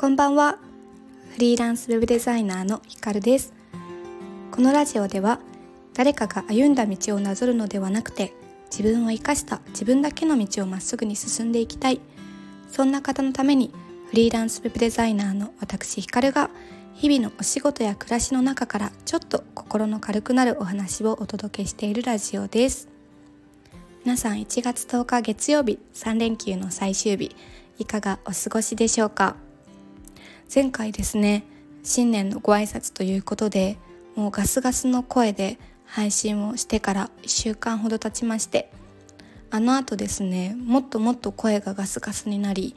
こんばんは。フリーランスウェブデザイナーのひかるです。このラジオでは誰かが歩んだ道をなぞるのではなくて自分を生かした自分だけの道をまっすぐに進んでいきたい。そんな方のためにフリーランスウェブデザイナーの私ひかるが日々のお仕事や暮らしの中からちょっと心の軽くなるお話をお届けしているラジオです。皆さん1月10日月曜日3連休の最終日いかがお過ごしでしょうか？前回ですね新年のご挨拶ということでもうガスガスの声で配信をしてから1週間ほど経ちましてあの後ですねもっともっと声がガスガスになり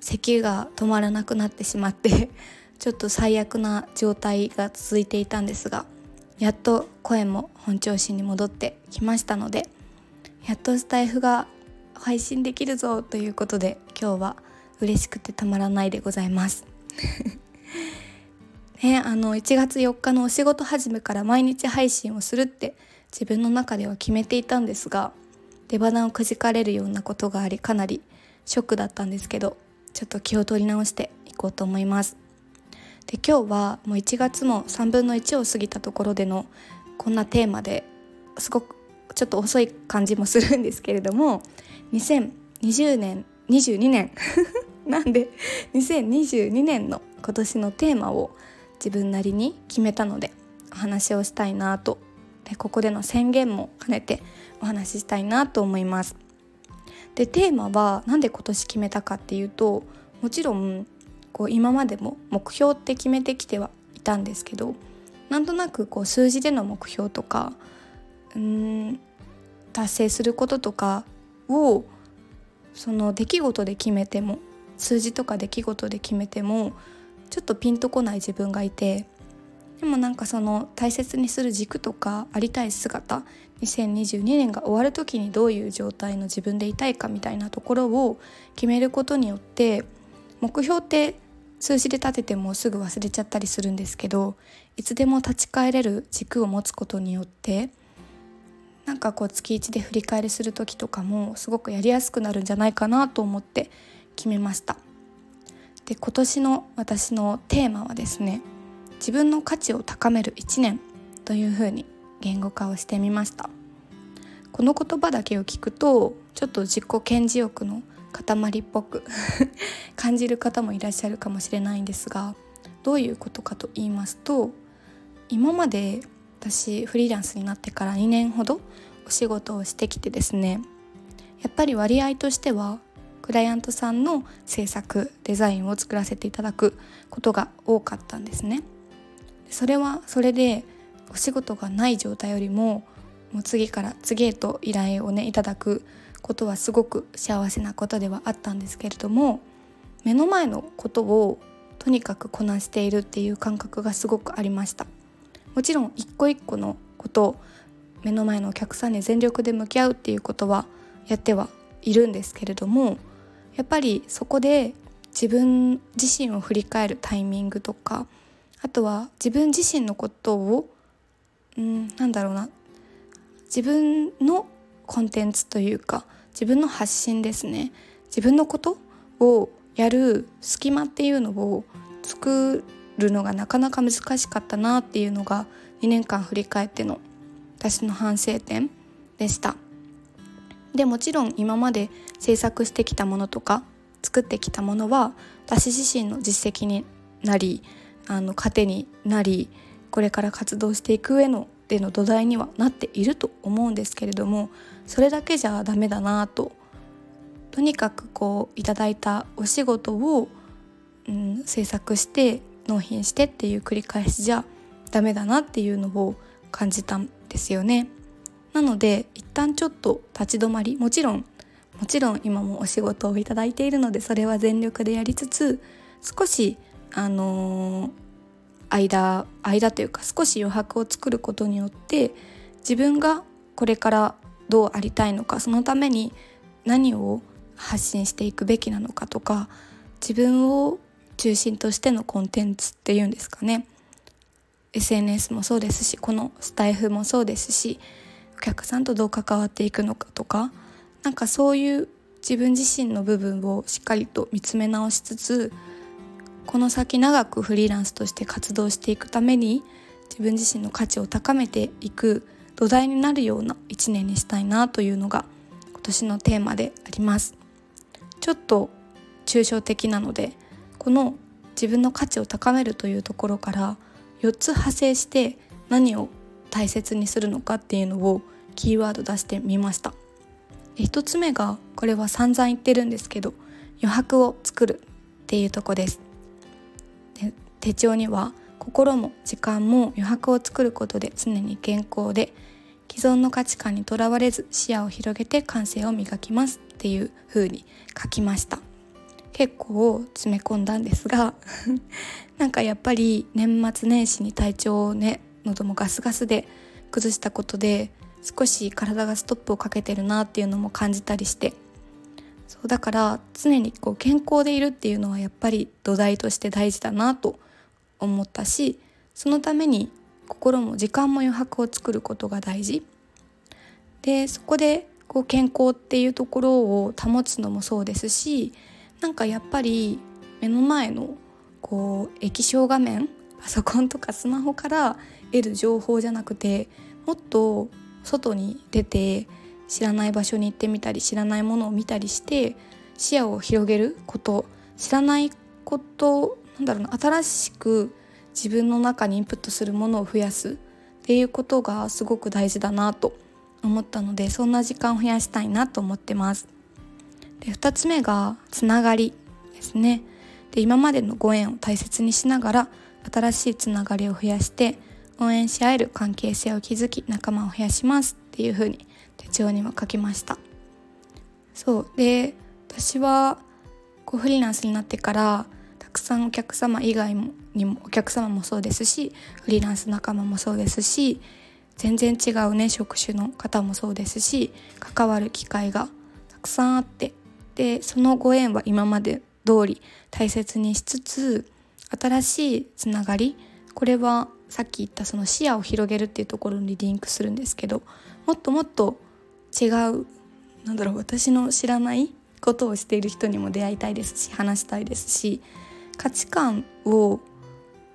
咳が止まらなくなってしまってちょっと最悪な状態が続いていたんですがやっと声も本調子に戻ってきましたのでやっとスタイフが配信できるぞということで今日は嬉しくてたまらないでございます。ね、あの1月4日のお仕事始めから毎日配信をするって自分の中では決めていたんですが出花をくじかれるようなことがありかなりショックだったんですけどちょっと気を取り直していこうと思います。で今日はもう1月も3分の1を過ぎたところでのこんなテーマですごくちょっと遅い感じもするんですけれども2020年22年 なんで2022年の今年のテーマを自分なりに決めたのでお話をしたいなとでここでの宣言も兼ねてお話ししたいなと思います。でテーマは何で今年決めたかっていうともちろんこう今までも目標って決めてきてはいたんですけどなんとなくこう数字での目標とかうん達成することとかをその出来事で決めても数字とか出来事で決めてもちょっとピンとこない自分がいてでもなんかその大切にする軸とかありたい姿2022年が終わる時にどういう状態の自分でいたいかみたいなところを決めることによって目標って数字で立ててもすぐ忘れちゃったりするんですけどいつでも立ち返れる軸を持つことによってなんかこう月1で振り返りする時とかもすごくやりやすくなるんじゃないかなと思って決めました。で今年の私のテーマはですね自分の価値を高める1年というふうに言語化をしてみました。この言葉だけを聞くとちょっと自己顕示欲の塊っぽく 感じる方もいらっしゃるかもしれないんですがどういうことかと言いますと今まで私フリーランスになってから2年ほどお仕事をしてきてですねやっぱり割合としてはクライアントさんの制作デザインを作らせていただくことが多かったんですね。それはそれでお仕事がない状態よりももう次から次へと依頼をねいただくことはすごく幸せなことではあったんですけれども目の前のことをとにかくこなしているっていう感覚がすごくありましたもちろん一個一個のこと目の前のお客さんに全力で向き合うっていうことはやってはいるんですけれどもやっぱりそこで自分自身を振り返るタイミングとかあとは自分自身のことをうんなんだろうな自分のコンテンツというか自分の発信ですね自分のことをやる隙間っていうのを作るのがなかなか難しかったなっていうのが2年間振り返っての私の反省点でした。でもちろん今まで制作してきたものとか作ってきたものは私自身の実績になりあの糧になりこれから活動していく上のでの土台にはなっていると思うんですけれどもそれだけじゃダメだなととにかくこういただいたお仕事を、うん、制作して納品してっていう繰り返しじゃダメだなっていうのを感じたんですよね。なので一旦ちょっと立ち止まりもちろんもちろん今もお仕事をいただいているのでそれは全力でやりつつ少しあのー、間間というか少し余白を作ることによって自分がこれからどうありたいのかそのために何を発信していくべきなのかとか自分を中心としてのコンテンツっていうんですかね。SNS もそうですしこのスタイフもそうですしお客さんとどう関わっていくのかとかなんかそういう自分自身の部分をしっかりと見つめ直しつつこの先長くフリーランスとして活動していくために自分自身の価値を高めていく土台になるような一年にしたいなというのが今年のテーマであります。ちょっと抽象的なのでこの自分の価値を高めるというところから4つ派生して何を大切にするのかっていうのをキーワード出してみました。1つ目がこれは散々言ってるんですけど余白を作るっていうとこです。手帳には心も時間も余白を作ることで常に健康で既存の価値観にとらわれず視野を広げて感性を磨きますっていう風に書きました。結構詰め込んだんですが なんかやっぱり年末年始に体調をね喉もガスガスで崩したことで少し体がストップをかけてるなっていうのも感じたりして。そうだから常にこう健康でいるっていうのはやっぱり土台として大事だなと思ったしそのために心も時間も余白を作ることが大事。でそこでこう健康っていうところを保つのもそうですしなんかやっぱり目の前のこう液晶画面パソコンとかスマホから得る情報じゃなくてもっと外に出て知らない場所に行ってみたり知らないものを見たりして視野を広げること知らないことなんだろうな新しく自分の中にインプットするものを増やすっていうことがすごく大事だなと思ったのでそんな時間を増やしたいなと思ってます。で2つ目がつながりですね。で今までのご縁を大切にしながら新しいつながりを増やして応援し合える関係性を築き仲間を増やしますっていうふうに手帳には書きました。そう。で私はこうフリーランスになってからたくさんお客様以外にもお客様もそうですしフリーランス仲間もそうですし全然違うね職種の方もそうですし関わる機会がたくさんあって。でそのご縁は今まで通り大切にしつつ新しいつながりこれはさっき言ったその視野を広げるっていうところにリンクするんですけどもっともっと違うなんだろう私の知らないことをしている人にも出会いたいですし話したいですし価値観を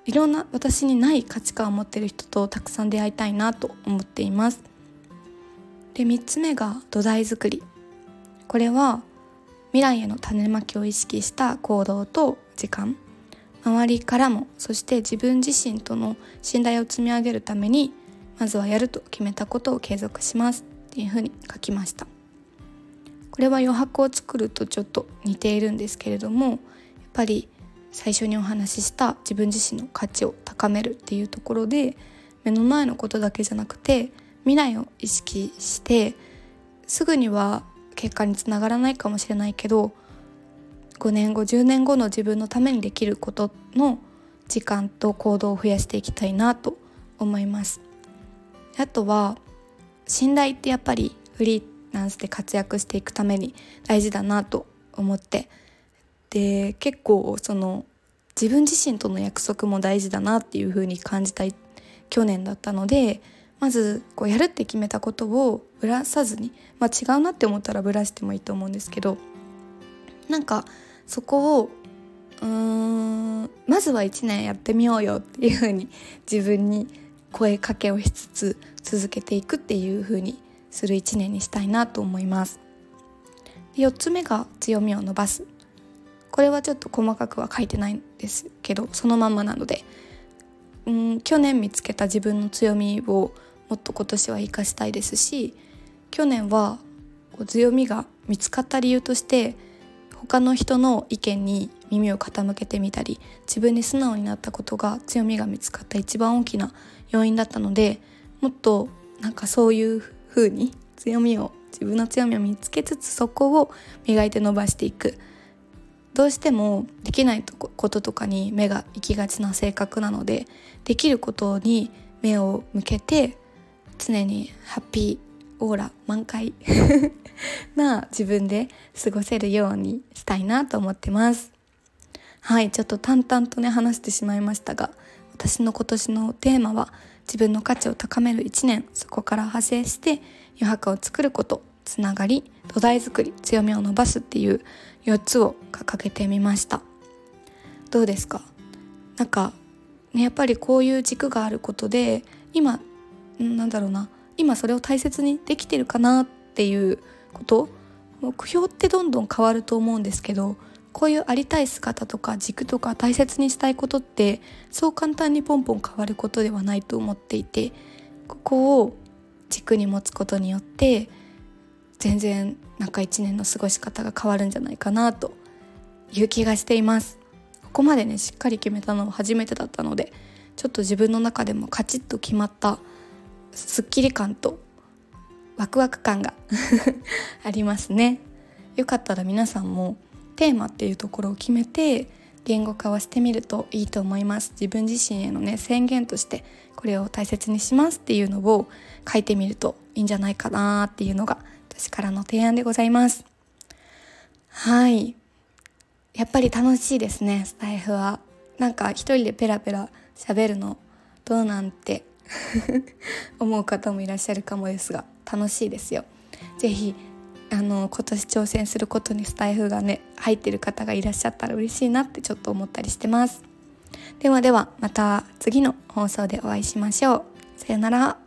いろんな私にない価値観を持っている人とたくさん出会いたいなと思っています。で3つ目が土台作りこれは未来への種まきを意識した行動と時間周りからもそして自分自身との信頼を積み上げるためにまずはやると決めたことを継続しますっていうふうに書きました。これは余白を作るとちょっと似ているんですけれどもやっぱり最初にお話しした自分自身の価値を高めるっていうところで目の前のことだけじゃなくて未来を意識してすぐには結果につながらないかもしれないけど5年後10年後の自分のためにできることの時間と行動を増やしていきたいなと思います。あとは信頼ってやっぱりフリーランスで活躍していくために大事だなと思って。で結構その自分自身との約束も大事だなっていう風に感じた去年だったのでまずこうやるって決めたことをぶらさずに、まあ、違うなって思ったらぶらしてもいいと思うんですけどなんかそこをうーんまずは1年やってみようよっていう風に自分に声かけをしつつ続けていくっていう風にする1年にしたいなと思います。4つ目が強みを伸ばす。これはちょっと細かくは書いてないんですけどそのまんまなので。うん去年見つけた自分の強みをもっと今年は生かしたいですし去年は強みが見つかった理由として他の人の意見に耳を傾けてみたり自分に素直になったことが強みが見つかった一番大きな要因だったのでもっとなんかそういう風に強みを自分の強みを見つけつつそこを磨いて伸ばしていく。どうしてもできないこととかに目が行きがちな性格なのでできることに目を向けて常にハッピーオーラ満開。な自分で過ごせるようにしたいなと思ってます。はいちょっと淡々とね話してしまいましたが私の今年のテーマは自分の価値を高める1年。そこから派生して余白を作ること。つながり土台作り強みを伸ばすっていう4つを掲げてみました。どうですか？なんか、ね、やっぱりこういう軸があることで今なんだろうな。今それを大切にできてるかなっていうこと目標ってどんどん変わると思うんですけどこういうありたい姿とか軸とか大切にしたいことってそう簡単にポンポン変わることではないと思っていてここを軸に持つことによって全然なんか一年の過ごし方が変わるんじゃないかなという気がしています。ここまでねしっかり決めたのは初めてだったのでちょっと自分の中でもカチッと決まったすっきり感とワクワク感が ありますね。よかったら皆さんもテーマっていうところを決めて言語化をしてみるといいと思います。自分自身へのね宣言としてこれを大切にしますっていうのを書いてみるといいんじゃないかなっていうのが私からの提案でございます。はい。やっぱり楽しいですねスタイフは。なんか一人でペラペラ喋るのどうなんて 思う方もいらっしゃるかもですが楽しいですよ。ぜひあの今年挑戦することにスタイフがね入ってる方がいらっしゃったら嬉しいなってちょっと思ったりしてます。ではではまた次の放送でお会いしましょう。さよなら。